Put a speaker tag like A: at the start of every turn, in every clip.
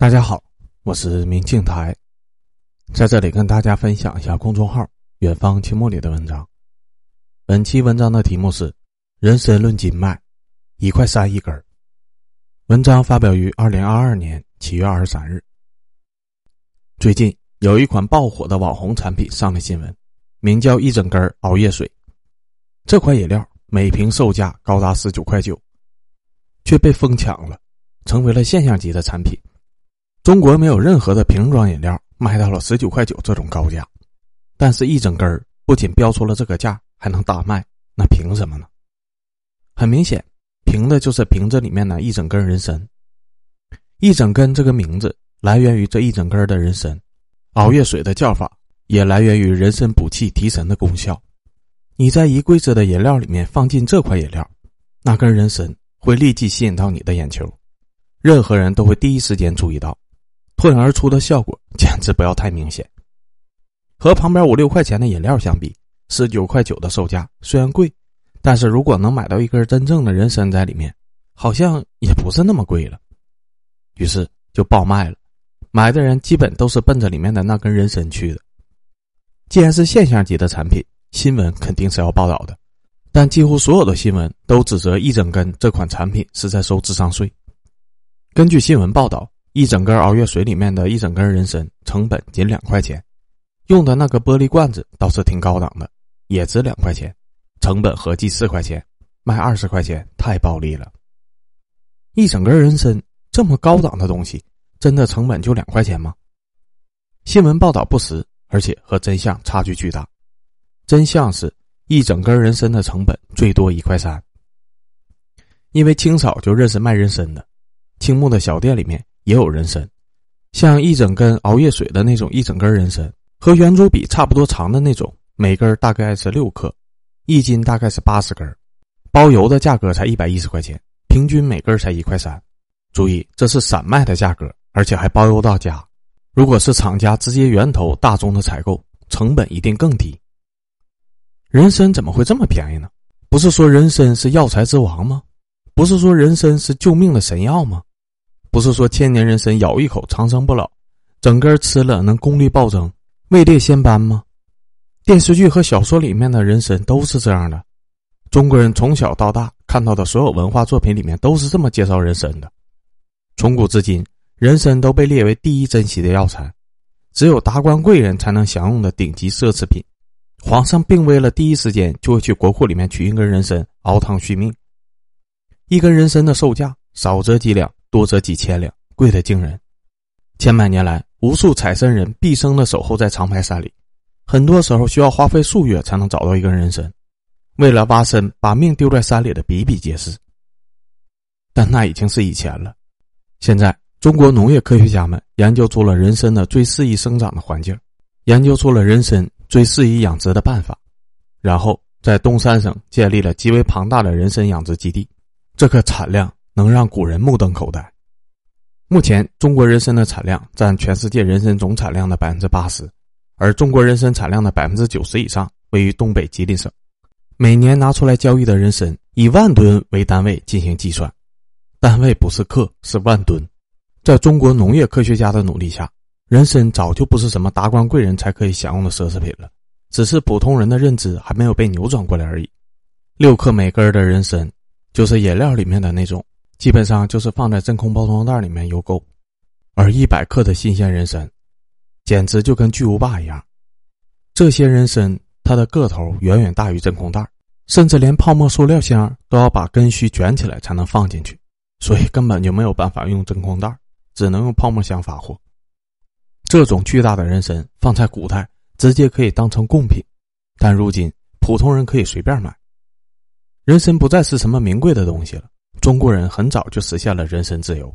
A: 大家好，我是明镜台，在这里跟大家分享一下公众号“远方清末”里的文章。本期文章的题目是《人参论经脉》，一块三一根。文章发表于二零二二年七月二十三日。最近有一款爆火的网红产品上了新闻，名叫一整根熬夜水。这款饮料每瓶售价高达十九块九，却被疯抢了，成为了现象级的产品。中国没有任何的瓶装饮料卖到了十九块九这种高价，但是一整根不仅标出了这个价，还能大卖，那凭什么呢？很明显，凭的就是瓶子里面的一整根人参。一整根这个名字来源于这一整根的人参，熬夜水的叫法也来源于人参补气提神的功效。你在一柜子的饮料里面放进这款饮料，那根人参会立即吸引到你的眼球，任何人都会第一时间注意到。脱颖而出的效果简直不要太明显。和旁边五六块钱的饮料相比，十九块九的售价虽然贵，但是如果能买到一根真正的人参在里面，好像也不是那么贵了。于是就爆卖了，买的人基本都是奔着里面的那根人参去的。既然是现象级的产品，新闻肯定是要报道的，但几乎所有的新闻都指责一整根这款产品是在收智商税。根据新闻报道。一整根熬夜水里面的一整根人参成本仅两块钱，用的那个玻璃罐子倒是挺高档的，也值两块钱，成本合计四块钱，卖二十块钱太暴利了。一整根人参这么高档的东西，真的成本就两块钱吗？新闻报道不实，而且和真相差距巨大。真相是一整根人参的成本最多一块三，因为清朝就认识卖人参的，青木的小店里面。也有人参，像一整根熬夜水的那种一整根人参，和圆珠笔差不多长的那种，每根大概是六克，一斤大概是八十根，包邮的价格才一百一十块钱，平均每根才一块三。注意，这是散卖的价格，而且还包邮到家。如果是厂家直接源头大宗的采购，成本一定更低。人参怎么会这么便宜呢？不是说人参是药材之王吗？不是说人参是救命的神药吗？不是说千年人参咬一口长生不老，整根吃了能功力暴增、位列仙班吗？电视剧和小说里面的人参都是这样的。中国人从小到大看到的所有文化作品里面都是这么介绍人参的。从古至今，人参都被列为第一珍惜的药材，只有达官贵人才能享用的顶级奢侈品。皇上病危了，第一时间就会去国库里面取一根人参熬汤续命。一根人参的售价少则几两。多则几千两，贵得惊人。千百年来，无数采参人毕生的守候在长白山里，很多时候需要花费数月才能找到一根人参。为了挖参，把命丢在山里的比比皆是。但那已经是以前了。现在，中国农业科学家们研究出了人参的最适宜生长的环境，研究出了人参最适宜养殖的办法，然后在东三省建立了极为庞大的人参养殖基地。这个产量。能让古人目瞪口呆。目前，中国人参的产量占全世界人参总产量的百分之八十，而中国人参产量的百分之九十以上位于东北吉林省。每年拿出来交易的人参以万吨为单位进行计算，单位不是克，是万吨。在中国农业科学家的努力下，人参早就不是什么达官贵人才可以享用的奢侈品了，只是普通人的认知还没有被扭转过来而已。六克每根的人参，就是饮料里面的那种。基本上就是放在真空包装袋里面邮购，而一百克的新鲜人参，简直就跟巨无霸一样。这些人参它的个头远远大于真空袋，甚至连泡沫塑料箱都要把根须卷起来才能放进去，所以根本就没有办法用真空袋，只能用泡沫箱发货。这种巨大的人参放在古代直接可以当成贡品，但如今普通人可以随便买。人参不再是什么名贵的东西了。中国人很早就实现了人参自由。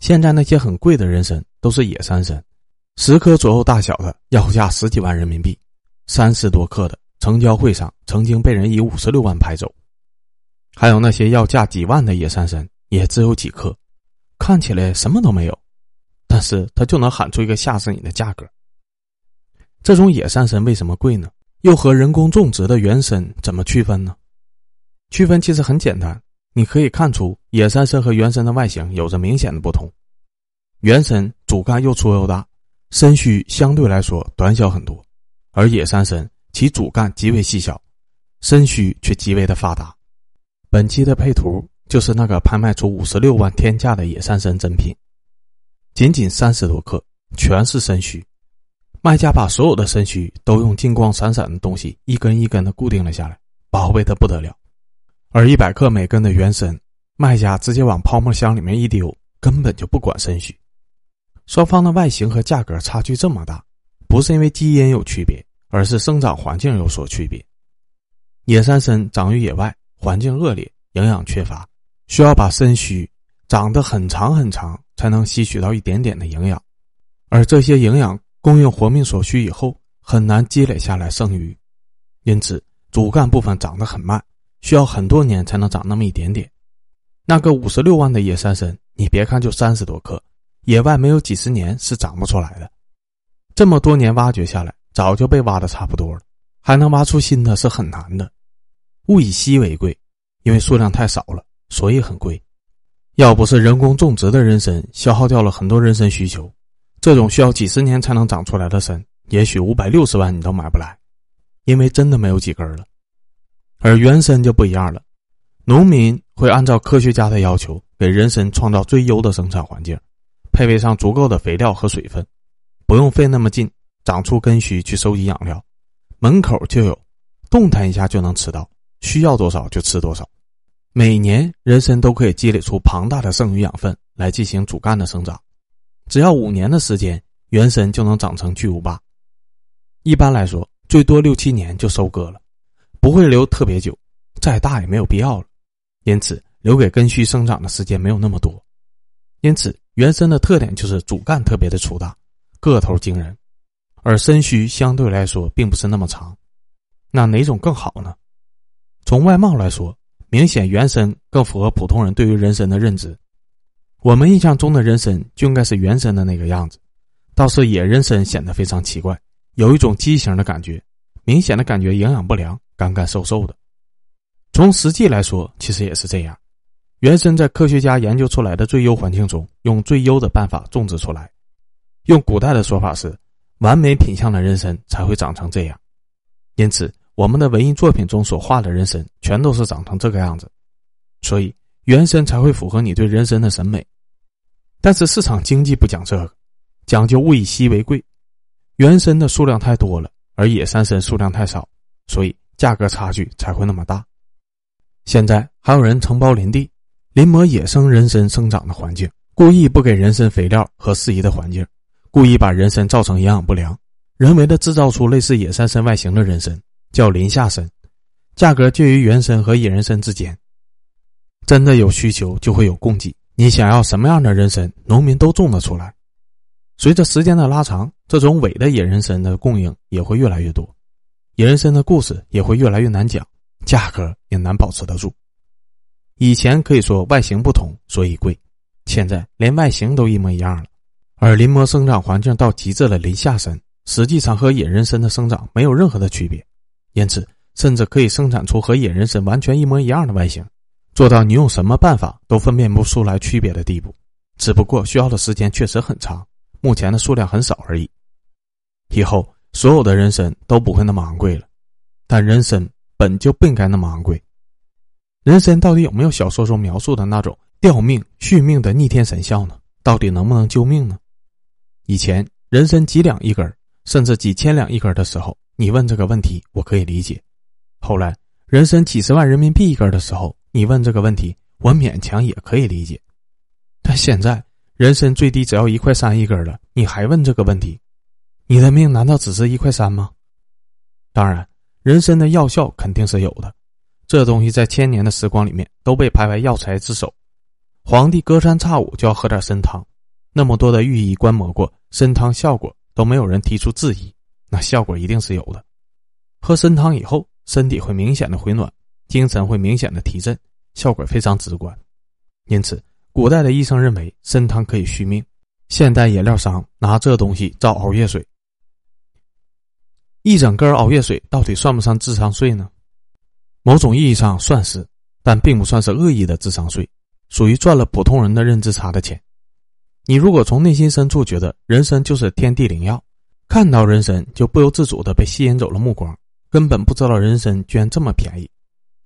A: 现在那些很贵的人参都是野山参，十颗左右大小的要价十几万人民币，三十多克的成交会上曾经被人以五十六万拍走。还有那些要价几万的野山参，也只有几克，看起来什么都没有，但是他就能喊出一个吓死你的价格。这种野山参为什么贵呢？又和人工种植的原参怎么区分呢？区分其实很简单。你可以看出，野山参和原参的外形有着明显的不同。原神主干又粗又大，参须相对来说短小很多；而野山参其主干极为细小，肾虚却极为的发达。本期的配图就是那个拍卖出五十六万天价的野山参真品，仅仅三十多克，全是参须。卖家把所有的参须都用金光闪闪的东西一根一根的固定了下来，宝贝的不得了。而一百克每根的原参，卖家直接往泡沫箱里面一丢，根本就不管参须。双方的外形和价格差距这么大，不是因为基因有区别，而是生长环境有所区别。野山参长于野外，环境恶劣，营养缺乏，需要把参须长得很长很长，才能吸取到一点点的营养。而这些营养供应活命所需以后，很难积累下来剩余，因此主干部分长得很慢，需要很多年才能长那么一点点。那个五十六万的野山参，你别看就三十多克。野外没有几十年是长不出来的，这么多年挖掘下来，早就被挖的差不多了，还能挖出新的是很难的。物以稀为贵，因为数量太少了，所以很贵。要不是人工种植的人参消耗掉了很多人参需求，这种需要几十年才能长出来的参，也许五百六十万你都买不来，因为真的没有几根了。而原参就不一样了，农民会按照科学家的要求，给人参创造最优的生产环境。配备上足够的肥料和水分，不用费那么劲长出根须去收集养料，门口就有，动弹一下就能吃到，需要多少就吃多少。每年人参都可以积累出庞大的剩余养分来进行主干的生长，只要五年的时间，原参就能长成巨无霸。一般来说，最多六七年就收割了，不会留特别久，再大也没有必要了。因此，留给根须生长的时间没有那么多，因此。原参的特点就是主干特别的粗大，个头惊人，而参须相对来说并不是那么长。那哪种更好呢？从外貌来说，明显原参更符合普通人对于人参的认知。我们印象中的人参就应该是原参的那个样子，倒是野人参显得非常奇怪，有一种畸形的感觉，明显的感觉营养不良，干干瘦瘦的。从实际来说，其实也是这样。原参在科学家研究出来的最优环境中，用最优的办法种植出来。用古代的说法是，完美品相的人参才会长成这样。因此，我们的文艺作品中所画的人参全都是长成这个样子。所以，原参才会符合你对人参的审美。但是市场经济不讲这个，讲究物以稀为贵。原参的数量太多了，而野山参数量太少，所以价格差距才会那么大。现在还有人承包林地。临摹野生人参生长的环境，故意不给人参肥料和适宜的环境，故意把人参造成营养不良，人为的制造出类似野山参外形的人参，叫林下参，价格介于原参和野人参之间。真的有需求就会有供给，你想要什么样的人参，农民都种得出来。随着时间的拉长，这种伪的野人参的供应也会越来越多，野人参的故事也会越来越难讲，价格也难保持得住。以前可以说外形不同所以贵，现在连外形都一模一样了。而临摹生长环境到极致的林下参，实际上和野人参的生长没有任何的区别，因此甚至可以生产出和野人参完全一模一样的外形，做到你用什么办法都分辨不出来区别的地步。只不过需要的时间确实很长，目前的数量很少而已。以后所有的人参都不会那么昂贵了，但人参本就不应该那么昂贵。人参到底有没有小说中描述的那种吊命续命的逆天神效呢？到底能不能救命呢？以前人参几两一根，甚至几千两一根的时候，你问这个问题，我可以理解。后来人参几十万人民币一根的时候，你问这个问题，我勉强也可以理解。但现在人参最低只要一块三一根了，你还问这个问题？你的命难道只是一块三吗？当然，人参的药效肯定是有的。这东西在千年的时光里面都被排为药材之首，皇帝隔三差五就要喝点参汤，那么多的御医观摩过参汤效果，都没有人提出质疑，那效果一定是有的。喝参汤以后，身体会明显的回暖，精神会明显的提振，效果非常直观。因此，古代的医生认为参汤可以续命，现代饮料商拿这东西造熬夜水。一整根熬夜水到底算不算智商税呢？某种意义上算是，但并不算是恶意的智商税，属于赚了普通人的认知差的钱。你如果从内心深处觉得人参就是天地灵药，看到人参就不由自主的被吸引走了目光，根本不知道人参居然这么便宜，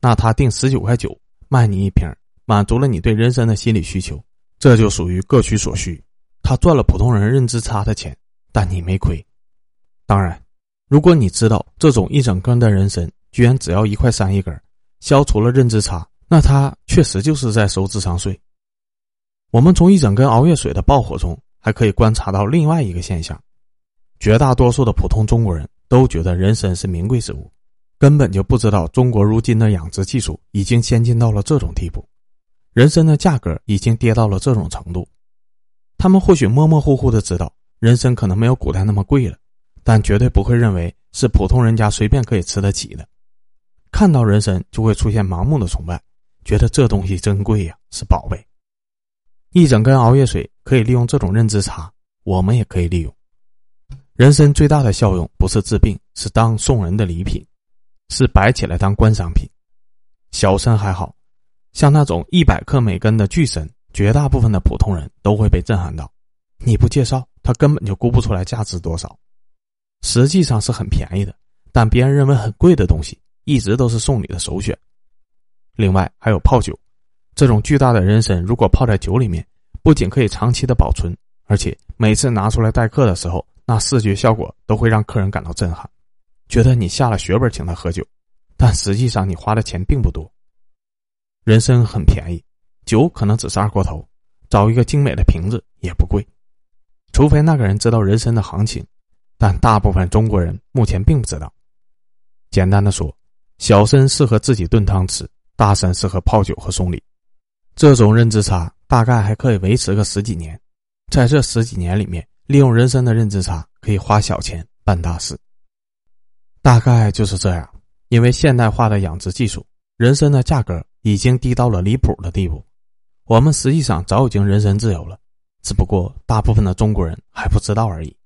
A: 那他定十九块九卖你一瓶，满足了你对人参的心理需求，这就属于各取所需。他赚了普通人认知差的钱，但你没亏。当然，如果你知道这种一整根的人参居然只要一块三一根，消除了认知差，那他确实就是在收智商税。我们从一整根熬夜水的爆火中，还可以观察到另外一个现象：绝大多数的普通中国人都觉得人参是名贵食物，根本就不知道中国如今的养殖技术已经先进到了这种地步，人参的价格已经跌到了这种程度。他们或许模模糊糊的知道人参可能没有古代那么贵了，但绝对不会认为是普通人家随便可以吃得起的。看到人参就会出现盲目的崇拜，觉得这东西真贵呀，是宝贝。一整根熬夜水可以利用这种认知差，我们也可以利用。人参最大的效用不是治病，是当送人的礼品，是摆起来当观赏品。小参还好，像那种一百克每根的巨参，绝大部分的普通人都会被震撼到。你不介绍，他根本就估不出来价值多少。实际上是很便宜的，但别人认为很贵的东西，一直都是送礼的首选。另外还有泡酒。这种巨大的人参，如果泡在酒里面，不仅可以长期的保存，而且每次拿出来待客的时候，那视觉效果都会让客人感到震撼，觉得你下了血本请他喝酒，但实际上你花的钱并不多。人参很便宜，酒可能只是二锅头，找一个精美的瓶子也不贵，除非那个人知道人参的行情，但大部分中国人目前并不知道。简单的说，小参适合自己炖汤吃，大参适合泡酒和送礼。这种认知差大概还可以维持个十几年，在这十几年里面，利用人参的认知差可以花小钱办大事。大概就是这样，因为现代化的养殖技术，人参的价格已经低到了离谱的地步。我们实际上早已经人身自由了，只不过大部分的中国人还不知道而已。